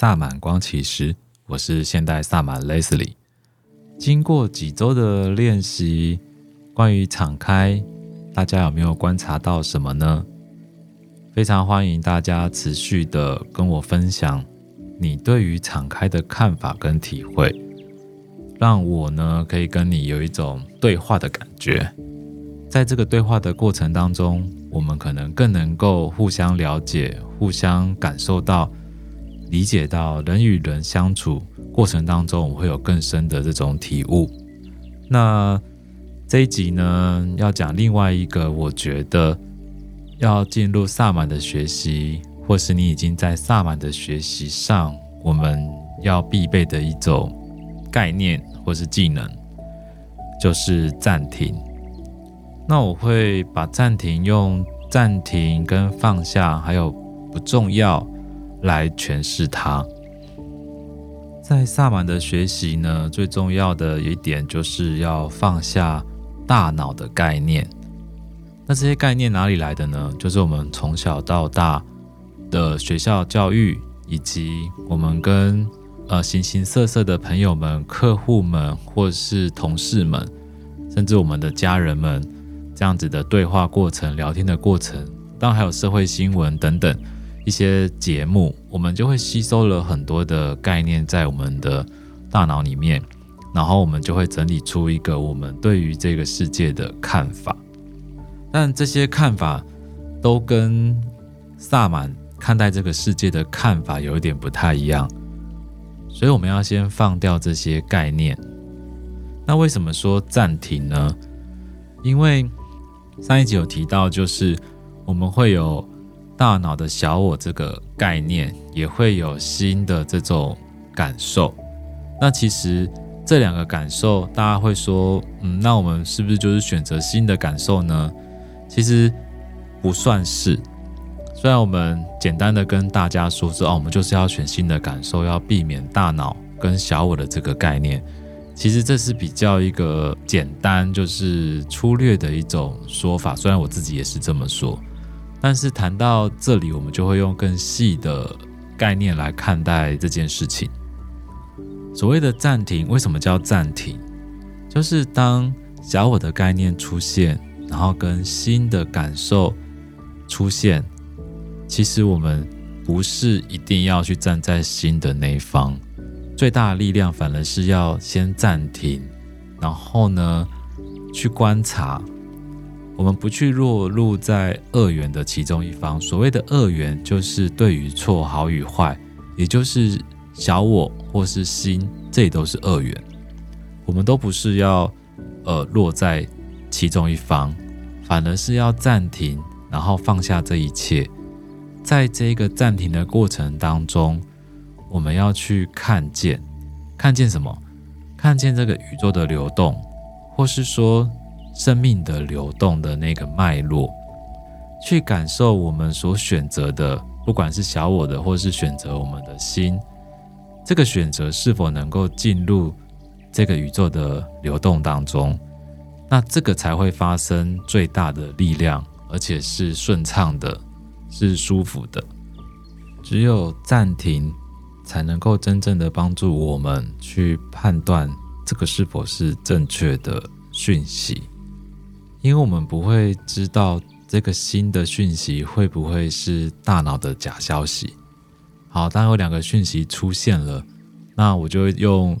萨满光启师，我是现代萨满 Leslie。经过几周的练习，关于敞开，大家有没有观察到什么呢？非常欢迎大家持续的跟我分享你对于敞开的看法跟体会，让我呢可以跟你有一种对话的感觉。在这个对话的过程当中，我们可能更能够互相了解、互相感受到、理解到人与人相处过程当中，我们会有更深的这种体悟。那这一集呢，要讲另外一个，我觉得要进入萨满的学习，或是你已经在萨满的学习上，我们要必备的一种概念或是技能，就是暂停。那我会把暂停用暂停跟放下，还有不重要来诠释它。在萨满的学习呢，最重要的一点就是要放下大脑的概念。那这些概念哪里来的呢？就是我们从小到大的学校教育，以及我们跟呃形形色色的朋友们、客户们，或是同事们，甚至我们的家人们。这样子的对话过程、聊天的过程，当然还有社会新闻等等一些节目，我们就会吸收了很多的概念在我们的大脑里面，然后我们就会整理出一个我们对于这个世界的看法。但这些看法都跟萨满看待这个世界的看法有一点不太一样，所以我们要先放掉这些概念。那为什么说暂停呢？因为上一集有提到，就是我们会有大脑的小我这个概念，也会有新的这种感受。那其实这两个感受，大家会说，嗯，那我们是不是就是选择新的感受呢？其实不算是。虽然我们简单的跟大家说说，哦，我们就是要选新的感受，要避免大脑跟小我的这个概念。其实这是比较一个简单，就是粗略的一种说法。虽然我自己也是这么说，但是谈到这里，我们就会用更细的概念来看待这件事情。所谓的暂停，为什么叫暂停？就是当小我的概念出现，然后跟新的感受出现，其实我们不是一定要去站在新的那一方。最大的力量反而是要先暂停，然后呢，去观察。我们不去落入在二元的其中一方。所谓的二元，就是对与错、好与坏，也就是小我或是心，这都是二元。我们都不是要呃落在其中一方，反而是要暂停，然后放下这一切。在这个暂停的过程当中。我们要去看见，看见什么？看见这个宇宙的流动，或是说生命的流动的那个脉络，去感受我们所选择的，不管是小我的，或是选择我们的心，这个选择是否能够进入这个宇宙的流动当中？那这个才会发生最大的力量，而且是顺畅的，是舒服的。只有暂停。才能够真正的帮助我们去判断这个是否是正确的讯息，因为我们不会知道这个新的讯息会不会是大脑的假消息。好，当有两个讯息出现了，那我就用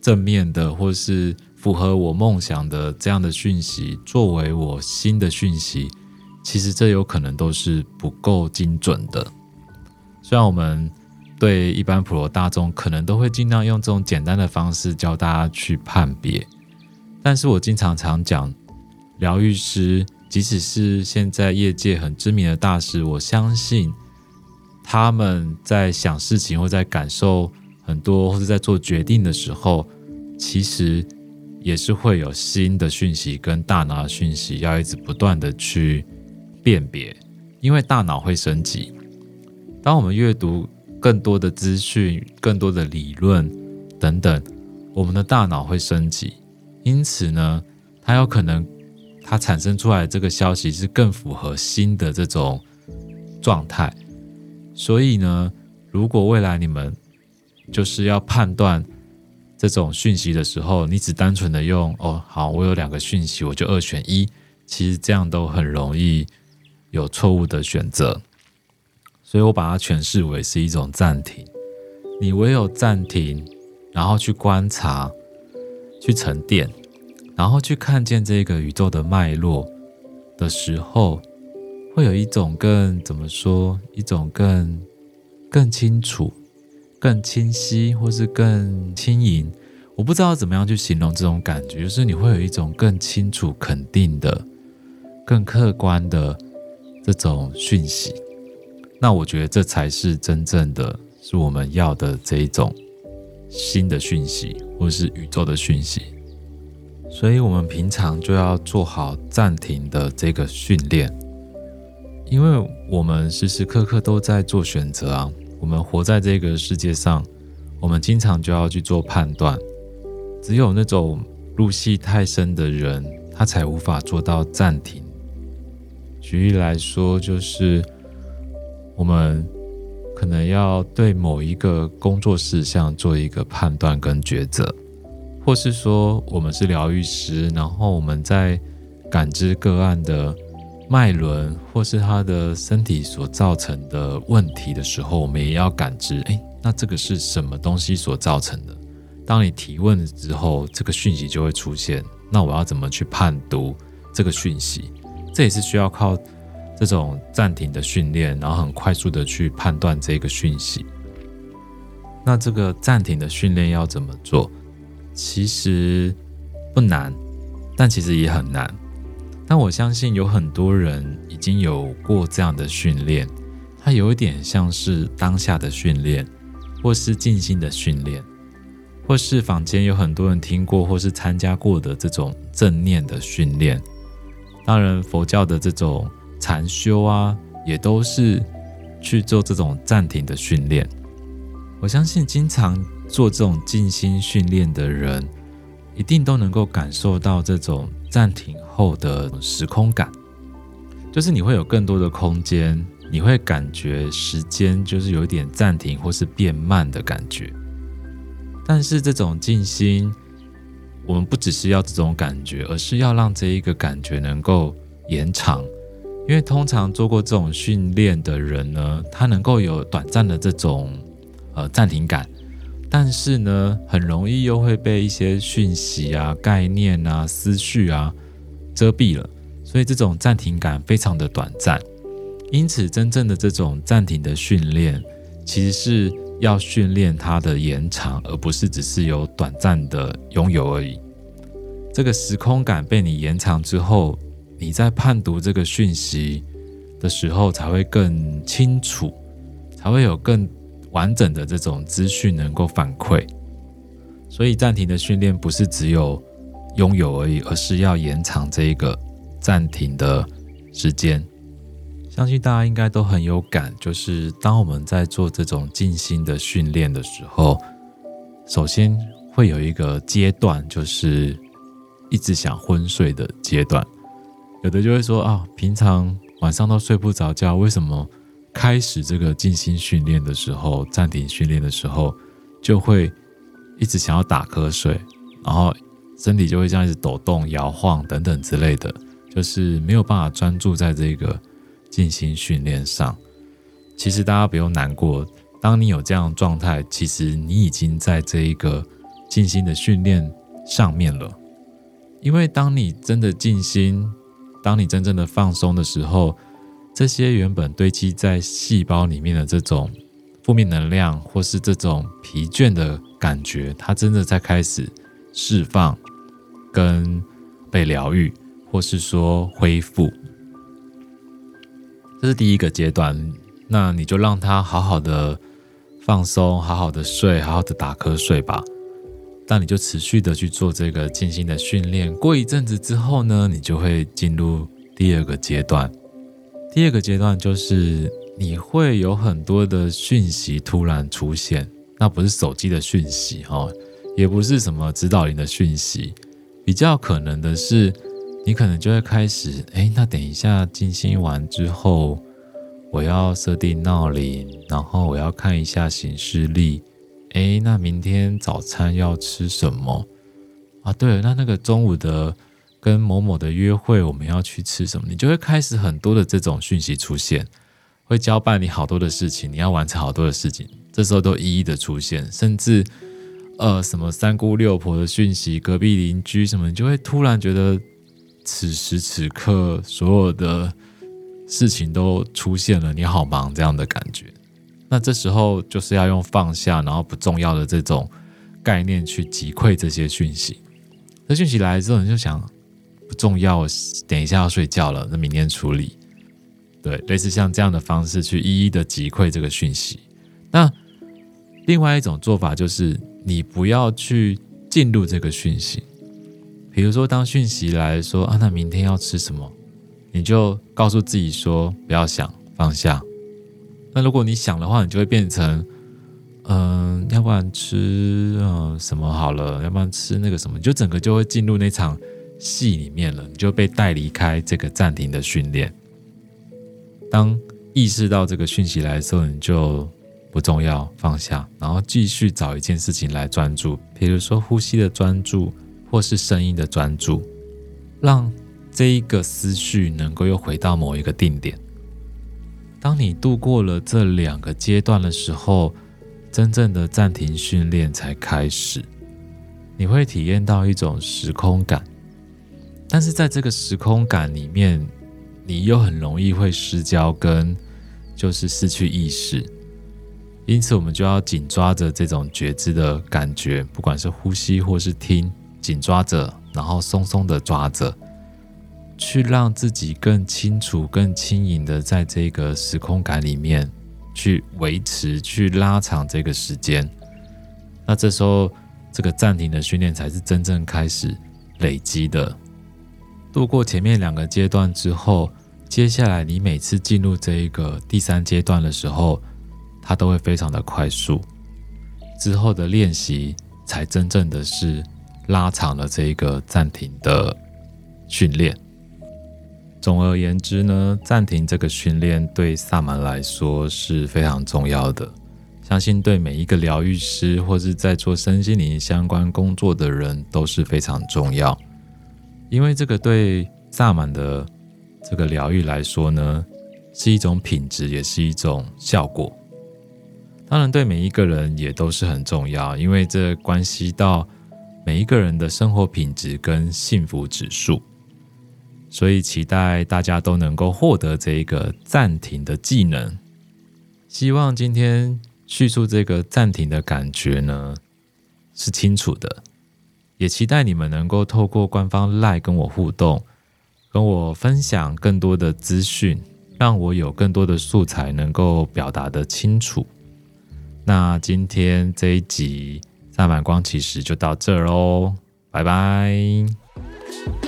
正面的或是符合我梦想的这样的讯息作为我新的讯息。其实这有可能都是不够精准的，虽然我们。对一般普罗大众，可能都会尽量用这种简单的方式教大家去判别。但是我经常常讲，疗愈师，即使是现在业界很知名的大师，我相信他们在想事情或在感受很多，或者在做决定的时候，其实也是会有新的讯息跟大脑的讯息要一直不断的去辨别，因为大脑会升级。当我们阅读。更多的资讯、更多的理论等等，我们的大脑会升级，因此呢，它有可能它产生出来这个消息是更符合新的这种状态。所以呢，如果未来你们就是要判断这种讯息的时候，你只单纯的用哦，好，我有两个讯息，我就二选一，其实这样都很容易有错误的选择。所以我把它诠释为是一种暂停。你唯有暂停，然后去观察，去沉淀，然后去看见这个宇宙的脉络的时候，会有一种更怎么说？一种更更清楚、更清晰，或是更轻盈。我不知道怎么样去形容这种感觉，就是你会有一种更清楚、肯定的、更客观的这种讯息。那我觉得这才是真正的。是我们要的这一种新的讯息，或是宇宙的讯息，所以我们平常就要做好暂停的这个训练，因为我们时时刻刻都在做选择啊。我们活在这个世界上，我们经常就要去做判断。只有那种入戏太深的人，他才无法做到暂停。举例来说，就是我们。可能要对某一个工作事项做一个判断跟抉择，或是说我们是疗愈师，然后我们在感知个案的脉轮或是他的身体所造成的问题的时候，我们也要感知，诶，那这个是什么东西所造成的？当你提问之后，这个讯息就会出现。那我要怎么去判读这个讯息？这也是需要靠。这种暂停的训练，然后很快速的去判断这个讯息。那这个暂停的训练要怎么做？其实不难，但其实也很难。但我相信有很多人已经有过这样的训练，它有一点像是当下的训练，或是静心的训练，或是坊间有很多人听过或是参加过的这种正念的训练。当然，佛教的这种。禅修啊，也都是去做这种暂停的训练。我相信，经常做这种静心训练的人，一定都能够感受到这种暂停后的时空感，就是你会有更多的空间，你会感觉时间就是有一点暂停或是变慢的感觉。但是这种静心，我们不只是要这种感觉，而是要让这一个感觉能够延长。因为通常做过这种训练的人呢，他能够有短暂的这种呃暂停感，但是呢，很容易又会被一些讯息啊、概念啊、思绪啊遮蔽了，所以这种暂停感非常的短暂。因此，真正的这种暂停的训练，其实是要训练它的延长，而不是只是有短暂的拥有而已。这个时空感被你延长之后。你在判读这个讯息的时候，才会更清楚，才会有更完整的这种资讯能够反馈。所以暂停的训练不是只有拥有而已，而是要延长这一个暂停的时间。相信大家应该都很有感，就是当我们在做这种静心的训练的时候，首先会有一个阶段，就是一直想昏睡的阶段。有的就会说啊，平常晚上都睡不着觉，为什么开始这个静心训练的时候，暂停训练的时候，就会一直想要打瞌睡，然后身体就会这样一直抖动、摇晃等等之类的，就是没有办法专注在这个静心训练上。其实大家不用难过，当你有这样的状态，其实你已经在这一个静心的训练上面了，因为当你真的静心。当你真正的放松的时候，这些原本堆积在细胞里面的这种负面能量，或是这种疲倦的感觉，它真的在开始释放、跟被疗愈，或是说恢复。这是第一个阶段，那你就让它好好的放松，好好的睡，好好的打瞌睡吧。但你就持续的去做这个静心的训练，过一阵子之后呢，你就会进入第二个阶段。第二个阶段就是你会有很多的讯息突然出现，那不是手机的讯息哦，也不是什么指导灵的讯息，比较可能的是，你可能就会开始，哎，那等一下静心完之后，我要设定闹铃，然后我要看一下行事历。诶，那明天早餐要吃什么？啊，对，那那个中午的跟某某的约会，我们要去吃什么？你就会开始很多的这种讯息出现，会交办你好多的事情，你要完成好多的事情，这时候都一一的出现，甚至呃什么三姑六婆的讯息，隔壁邻居什么，你就会突然觉得此时此刻所有的事情都出现了，你好忙这样的感觉。那这时候就是要用放下，然后不重要的这种概念去击溃这些讯息。这讯息来之后，你就想不重要，等一下要睡觉了，那明天处理。对，类似像这样的方式去一一的击溃这个讯息。那另外一种做法就是，你不要去进入这个讯息。比如说，当讯息来说啊，那明天要吃什么，你就告诉自己说，不要想，放下。那如果你想的话，你就会变成，嗯、要不然吃嗯、什么好了，要不然吃那个什么，你就整个就会进入那场戏里面了，你就被带离开这个暂停的训练。当意识到这个讯息来的时候，你就不重要，放下，然后继续找一件事情来专注，比如说呼吸的专注，或是声音的专注，让这一个思绪能够又回到某一个定点。当你度过了这两个阶段的时候，真正的暂停训练才开始。你会体验到一种时空感，但是在这个时空感里面，你又很容易会失焦，跟就是失去意识。因此，我们就要紧抓着这种觉知的感觉，不管是呼吸或是听，紧抓着，然后松松的抓着。去让自己更清楚、更轻盈的在这个时空感里面去维持、去拉长这个时间。那这时候，这个暂停的训练才是真正开始累积的。度过前面两个阶段之后，接下来你每次进入这一个第三阶段的时候，它都会非常的快速。之后的练习才真正的是拉长了这一个暂停的训练。总而言之呢，暂停这个训练对萨满来说是非常重要的，相信对每一个疗愈师或是在做身心灵相关工作的人都是非常重要。因为这个对萨满的这个疗愈来说呢，是一种品质，也是一种效果。当然，对每一个人也都是很重要，因为这关系到每一个人的生活品质跟幸福指数。所以期待大家都能够获得这一个暂停的技能。希望今天叙述这个暂停的感觉呢，是清楚的，也期待你们能够透过官方 LINE 跟我互动，跟我分享更多的资讯，让我有更多的素材能够表达的清楚。那今天这一集萨满光其实就到这儿喽，拜拜。